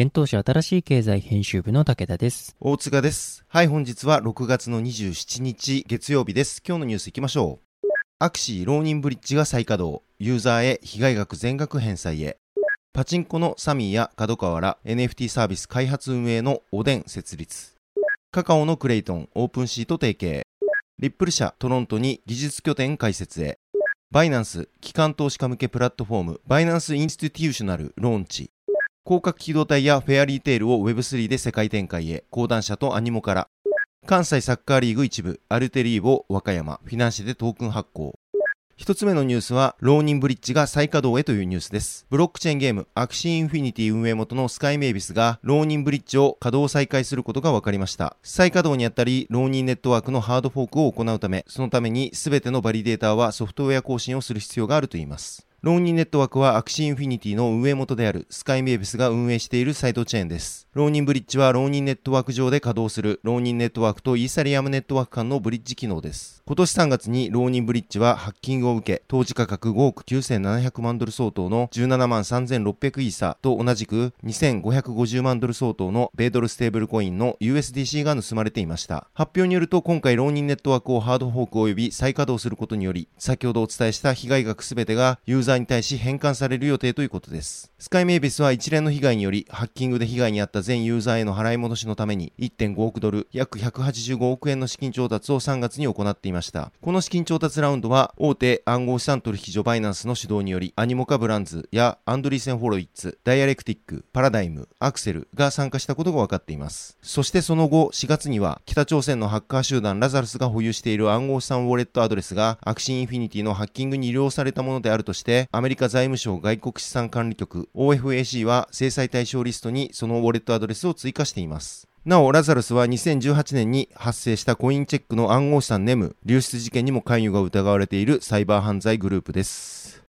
現当社新しい経済編集部の武田です。大塚です。はい、本日は6月の27日月曜日です。今日のニュース行きましょう。アクシー浪人ブリッジが再稼働。ユーザーへ被害額全額返済へ。パチンコのサミーや角川ら NFT サービス開発運営のおでん設立。カカオのクレイトン、オープンシート提携。リップル社トロントに技術拠点開設へ。バイナンス、機関投資家向けプラットフォーム、バイナンスインスティテューショナルローンチ。攻殻機動隊やフェアリーテールを Web3 で世界展開へ、講談社とアニモカら。関西サッカーリーグ一部、アルテリーボ和歌山、フィナンシェでトークン発行。一つ目のニュースは、ローニンブリッジが再稼働へというニュースです。ブロックチェーンゲーム、アクシーインフィニティ運営元のスカイメイビスが、ローニンブリッジを稼働再開することが分かりました。再稼働にあたり、ローニンネットワークのハードフォークを行うため、そのために全てのバリデーターはソフトウェア更新をする必要があるといいます。ローニンネットワークはアクシーインフィニティの運営元であるスカイメイビスが運営しているサイドチェーンです。ローニンブリッジはローニンネットワーク上で稼働するローニンネットワークとイーサリアムネットワーク間のブリッジ機能です。今年3月に浪人ブリッジはハッキングを受け、当時価格5億9700万ドル相当の17万3600イーサと同じく2550万ドル相当の米ドルステーブルコインの USDC が盗まれていました。発表によると今回浪人ネットワークをハードフォーク及び再稼働することにより、先ほどお伝えした被害額すべてがユーザーに対し返還される予定ということです。スカイメイビスは一連の被害により、ハッキングで被害に遭った全ユーザーへの払い戻しのために1.5億ドル、約185億円の資金調達を3月に行っていました。この資金調達ラウンドは、大手暗号資産取引所バイナンスの主導により、アニモカブランズやアンドリーセン・フォロイッツ、ダイアレクティック、パラダイム、アクセルが参加したことが分かっています。そしてその後、4月には、北朝鮮のハッカー集団ラザルスが保有している暗号資産ウォレットアドレスが、アクシーインフィニティのハッキングに利用されたものであるとして、アメリカ財務省外国資産管理局 OFAC は制裁対象リストにそのウォレットアドレスドレスを追加しています。なお、ラザルスは2018年に発生したコインチェックの暗号資産ネム流出事件にも関与が疑われているサイバー犯罪グループです。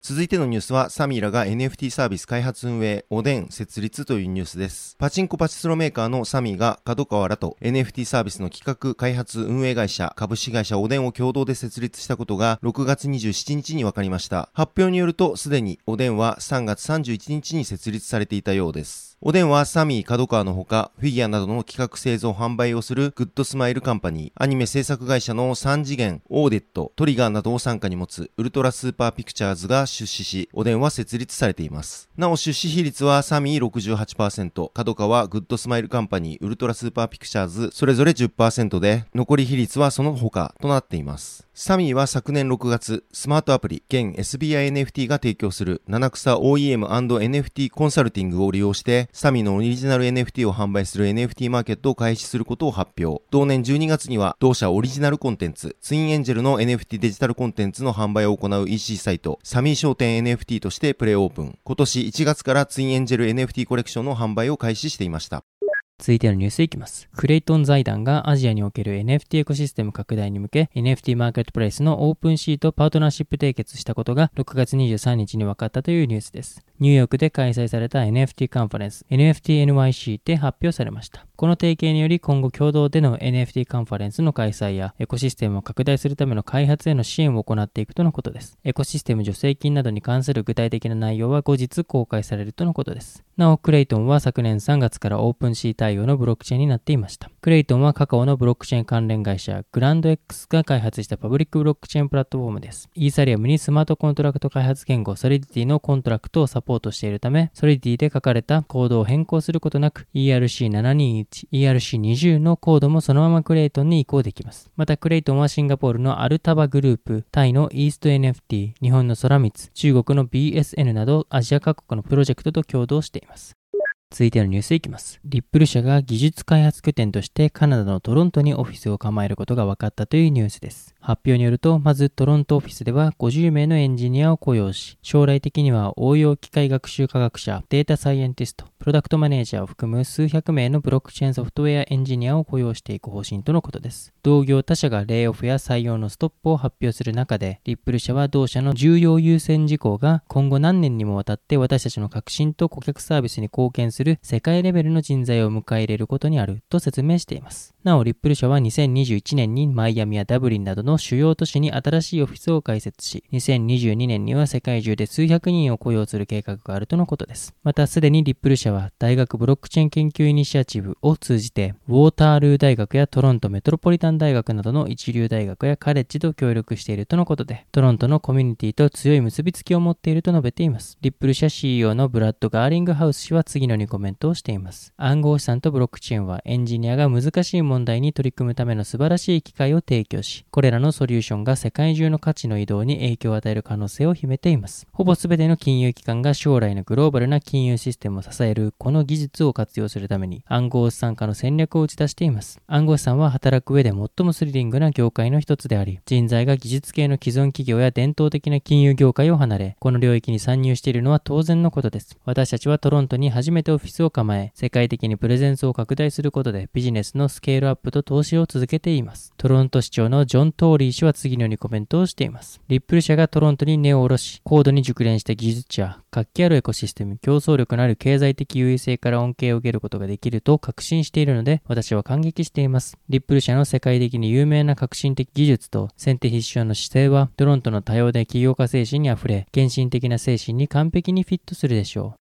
続いてのニュースは、サミーらが NFT サービス開発運営、おでん設立というニュースです。パチンコパチスロメーカーのサミーが角川らと NFT サービスの企画開発運営会社、株式会社おでんを共同で設立したことが6月27日に分かりました。発表によると、すでにおでんは3月31日に設立されていたようです。おでんはサミー角川のほか、フィギュアなどの企画製造販売をするグッドスマイルカンパニー、アニメ制作会社のサンジゲン、オーデット、トリガーなどを傘下に持つウルトラスーパーピクチャーズが出資し、おでんは設立されています。なお出資比率はサミー68%、角川グッドスマイルカンパニー、ウルトラスーパーピクチャーズ、それぞれ10%で、残り比率はその他となっています。サミーは昨年6月、スマートアプリ、現 SBINFT が提供する七草 OEM&NFT コンサルティングを利用して、サミーのオリジナル NFT を販売する NFT マーケットを開始することを発表。同年12月には、同社オリジナルコンテンツ、ツインエンジェルの NFT デジタルコンテンツの販売を行う EC サイト、サミー商店 NFT としてプレオープン。今年1月からツインエンジェル NFT コレクションの販売を開始していました。続いてのニュースいきます。クレイトン財団がアジアにおける NFT エコシステム拡大に向け NFT マーケットプレイスのオープンシーとパートナーシップ締結したことが6月23日に分かったというニュースです。ニューヨークで開催された NFT カンファレンス NFTNYC で発表されました。この提携により今後共同での NFT カンファレンスの開催やエコシステムを拡大するための開発への支援を行っていくとのことです。エコシステム助成金などに関する具体的な内容は後日公開されるとのことです。なお、クレイトンは昨年3月からオープンシー対応のブロックチェーンになっていました。クレイトンはカカオのブロックチェーン関連会社グランド X が開発したパブリックブロックチェーンプラットフォームです。イーサリアムにスマートコントラクト開発言語ソリディティのコントラクトをサポートしているため、ソリディティで書かれたコードを変更することなく ERC721、ERC20 のコードもそのままクレイトンに移行できます。またクレイトンはシンガポールのアルタバグループ、タイのイースト NFT、日本の空光、中国の BSN などアジア各国のプロジェクトと共同しています。続いてのニュースいきます。リップル社が技術開発拠点としてカナダのトロントにオフィスを構えることが分かったというニュースです。発表によると、まずトロントオフィスでは50名のエンジニアを雇用し、将来的には応用機械学習科学者、データサイエンティスト、プロダクトマネージャーを含む数百名のブロックチェーンソフトウェアエンジニアを雇用していく方針とのことです。同業他社がレイオフや採用のストップを発表する中で、リップル社は同社の重要優先事項が今後何年にもわたって私たちの革新と顧客サービスに貢献する世界レベルの人材を迎え入れることにあると説明しています。なお、リップル社は2021年にマイアミやダブリンなどの主要都市に新しいオフィスを開設し、2022年には世界中で数百人を雇用する計画があるとのことです。また、すでにリップル社は大学ブロックチェーン研究イニシアチブを通じて、ウォータールー大学やトロントメトロポリタン大学などの一流大学やカレッジと協力しているとのことで、トロントのコミュニティと強い結びつきを持っていると述べています。リップル社 CEO のブラッド・ガーリングハウス氏は次のようにコメントをしています。暗号資産とブロックチェーンはエンジニアが難しい問題に取り組むための素晴らしい機会を提供し、これらのソリューションが世界中の価値の移動に影響を与える可能性を秘めています。ほぼ全ての金融機関が将来のグローバルな金融システムを支えるこの技術を活用するために暗号資産化の戦略を打ち出しています。暗号資産は働く上で最もスリリングな業界の一つであり、人材が技術系の既存企業や伝統的な金融業界を離れ、この領域に参入しているのは当然のことです。私たちはトロントに初めてオフィスを構え、世界的にプレゼンスを拡大することでビジネスのスケールアップと投資を続けています。トロント市長のジョン・トーリー氏は次のようにコメントをしています。リップル社がトロントに根を下ろし、高度に熟練した技術者、活気あるエコシステム、競争力のある経済的優位性から恩恵を受けることができると確信しているので、私は感激しています。リップル社の世界的に有名な革新的技術と先手必勝の姿勢は、トロントの多様で起業家精神にあふれ、献身的な精神に完璧にフィットするでしょう。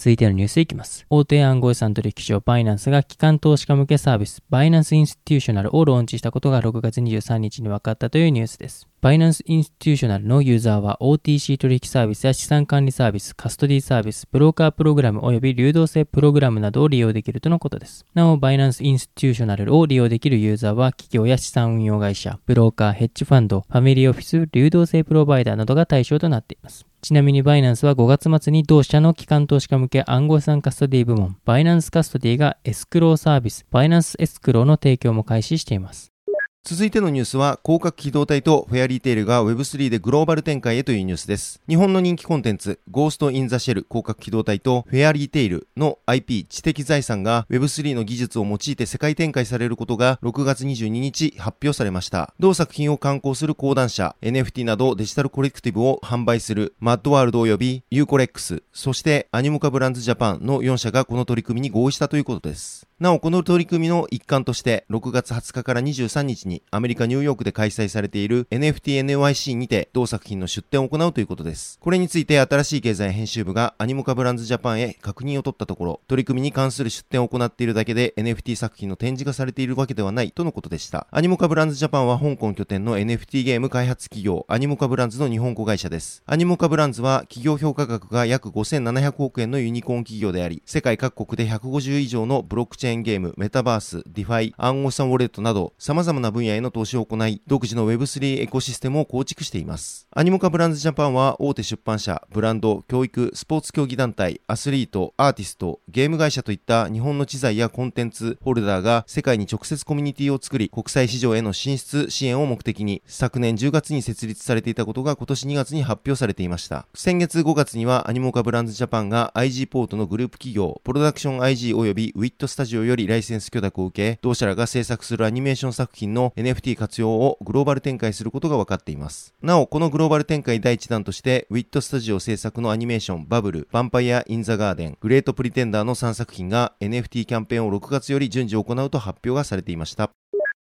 続いてのニュースいきます。大手暗号資産取引所バイナンスが機関投資家向けサービスバイナンスインスティテューショナルをローンチしたことが6月23日に分かったというニュースです。バイナンスインスティテューショナルのユーザーは OTC 取引サービスや資産管理サービス、カストディサービス、ブローカープログラム及び流動性プログラムなどを利用できるとのことです。なお、バイナンスインスティューショナルを利用できるユーザーは企業や資産運用会社、ブローカー、ヘッジファンド、ファミリーオフィス、流動性プロバイダーなどが対象となっています。ちなみにバイナンスは5月末に同社の機関投資家向け暗号資産カストディ部門、バイナンスカストディがエスクローサービス、バイナンスエスクローの提供も開始しています。続いてのニュースは、攻殻機動隊とフェアリーテールが Web3 でグローバル展開へというニュースです。日本の人気コンテンツ、ゴースト・イン・ザ・シェル攻殻機動隊とフェアリーテールの IP 知的財産が Web3 の技術を用いて世界展開されることが6月22日発表されました。同作品を刊行する講談社、NFT などデジタルコレクティブを販売するマッドワールド及びユーコレックス、そしてアニモカブランズジャパンの4社がこの取り組みに合意したということです。なお、この取り組みの一環として、6月20日から23日ににアメリカ・ニューヨークで開催されている NFTNYC にて同作品の出展を行うということです。これについて新しい経済編集部がアニモカブランズジャパンへ確認を取ったところ、取り組みに関する出展を行っているだけで NFT 作品の展示がされているわけではないとのことでした。アニモカブランズジャパンは香港拠点の NFT ゲーム開発企業アニモカブランズの日本子会社です。アニモカブランズは企業評価額が約5700億円のユニコーン企業であり、世界各国で150以上のブロックチェーンゲーム、メタバース、 DeFi、暗号資産ウォレットなど様々な分分野への投資を行い、独自の Web3 エコシステムを構築しています。アニモカブランズジャパンは大手出版社、ブランド、教育、スポーツ競技団体、アスリート、アーティスト、ゲーム会社といった日本の知財やコンテンツホルダーが世界に直接コミュニティを作り、国際市場への進出支援を目的に、昨年10月に設立されていたことが今年2月に発表されていました。先月5月にはアニモカブランズジャパンが IG ポートのグループ企業、プロダクション IG 及び WIT スタジオよりライセンス許諾を受け、同社らが制作するアニメーション作品の NFT 活用をグローバル展開することが分かっています。なお、このグローバル展開第1弾として、ウィットスタジオ制作のアニメーションバブル、ヴァンパイア・イン・ザ・ガーデン、グレート・プリテンダーの3作品が NFT キャンペーンを6月より順次行うと発表がされていました。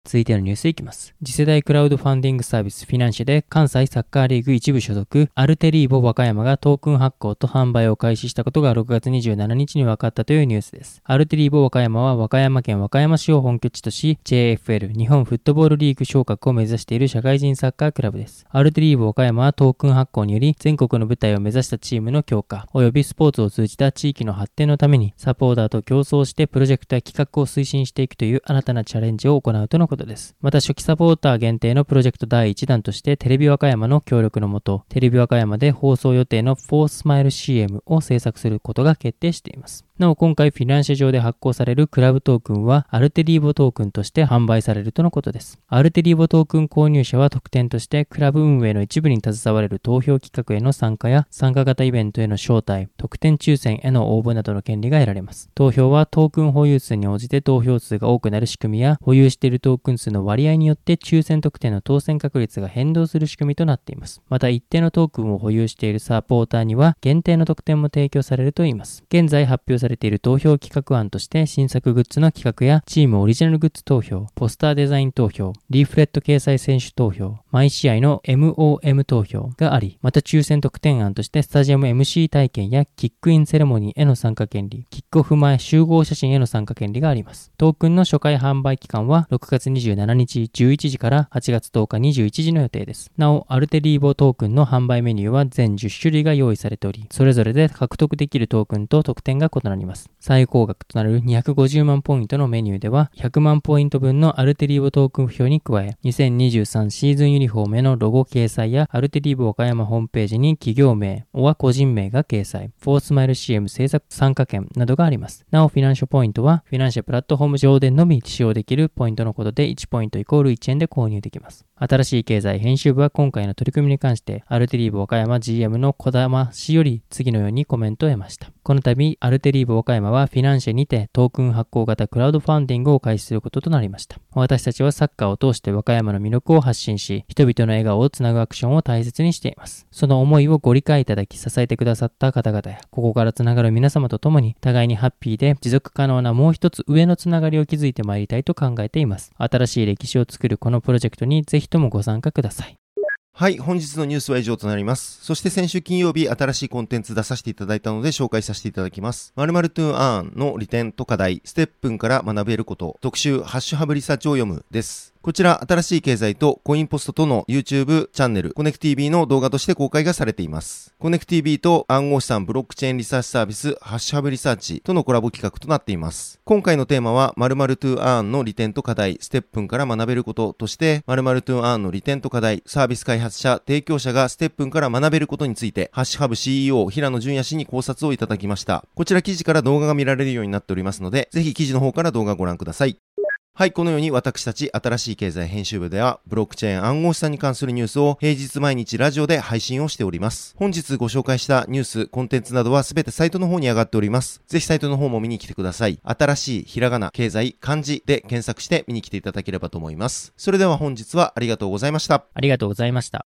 続いてのニュースいきます。次世代クラウドファンディングサービスフィナンシェで関西サッカーリーグ一部所属アルテリーボ和歌山がトークン発行と販売を開始したことが6月27日に分かったというニュースです。アルテリーボ和歌山は和歌山県和歌山市を本拠地とし JFL 日本フットボールリーグ昇格を目指している社会人サッカークラブです。アルテリーボ和歌山はトークン発行により全国の舞台を目指したチームの強化及びスポーツを通じた地域の発展のためにサポーターと競争してプロジェクトや企画を推進していくという新たなチャレンジを行うとのことです。また初期サポーター限定のプロジェクト第1弾としてテレビ和歌山の協力のもと、テレビ和歌山で放送予定のフォースマイル CM を制作することが決定しています。なお今回フィナンシェ上で発行されるクラブトークンはアルテリーボトークンとして販売されるとのことです。アルテリーボトークン購入者は特典としてクラブ運営の一部に携われる投票企画への参加や参加型イベントへの招待、特典抽選への応募などの権利が得られます。投票はトークン保有数に応じて投票数が多くなる仕組みや保有しているトークン数の割合によって抽選特典の当選確率が変動する仕組みとなっています。また一定のトークンを保有しているサポーターには限定の特典も提供されるといいます。現在発表されている投票企画案として新作グッズの企画やチームオリジナルグッズ投票、ポスターデザイン投票、リーフレット掲載選手投票、毎試合の MOM 投票があり、また抽選特典案としてスタジアム MC 体験やキックインセレモニーへの参加権利、キックオフ前集合写真への参加権利があります。トークンの初回販売期間は6月27日11時から8月10日21時の予定です。なお、アルテリーヴォトークンの販売メニューは全10種類が用意されており、それぞれで獲得できるトークンと特典が異なります。最高額となる250万ポイントのメニューでは、100万ポイント分のアルテリーヴォトークン票に加え、2023シーズンユニフォームへのロゴ掲載や、アルテリーヴォ和歌山ホームページに企業名、は個人名が掲載、フォースマイル CM 制作参加権などがあります。なお、フィナンシャポイントは、フィナンシャプラットフォーム上でのみ使用できるポイントのことで、1ポイントイコール1円で購入できます。新しい経済編集部は今回の取り組みに関して、アルテリーボ岡山 GM の小玉氏より次のようにコメントを得ました。この度、アルテリーボ岡山はフィナンシェにてトークン発行型クラウドファンディングを開始することとなりました。私たちはサッカーを通して和歌山の魅力を発信し、人々の笑顔をつなぐアクションを大切にしています。その思いをご理解いただき支えてくださった方々や、ここからつながる皆様と共に、互いにハッピーで持続可能なもう一つ上のつながりを築いてまいりたいと考えています。新しい歴史を作るこのプロジェクトにぜひともご参加ください。はい、本日のニュースは以上となります。そして先週金曜日、新しいコンテンツ出させていただいたので紹介させていただきます。〇〇 to Earn の利点と課題、ステップンから学べること、特集、ハッシュハブリサーチを読むです。こちら、新しい経済とコインポストとの YouTube チャンネル、コネク TV の動画として公開がされています。コネク TV と暗号資産ブロックチェーンリサーチサービス、ハッシュハブリサーチとのコラボ企画となっています。今回のテーマは、〇〇 to Earn の利点と課題、ステップンから学べることとして、〇〇 to Earn の利点と課題、サービス開発者、提供者がステップンから学べることについて、ハッシュハブ CEO 平野淳也氏に考察をいただきました。こちら記事から動画が見られるようになっておりますので、ぜひ記事の方から動画をご覧ください。はい、このように私たち新しい経済編集部では、ブロックチェーン暗号資産に関するニュースを平日毎日ラジオで配信をしております。本日ご紹介したニュース、コンテンツなどはすべてサイトの方に上がっております。ぜひサイトの方も見に来てください。新しいひらがな、経済、漢字で検索して見に来ていただければと思います。それでは本日はありがとうございました。ありがとうございました。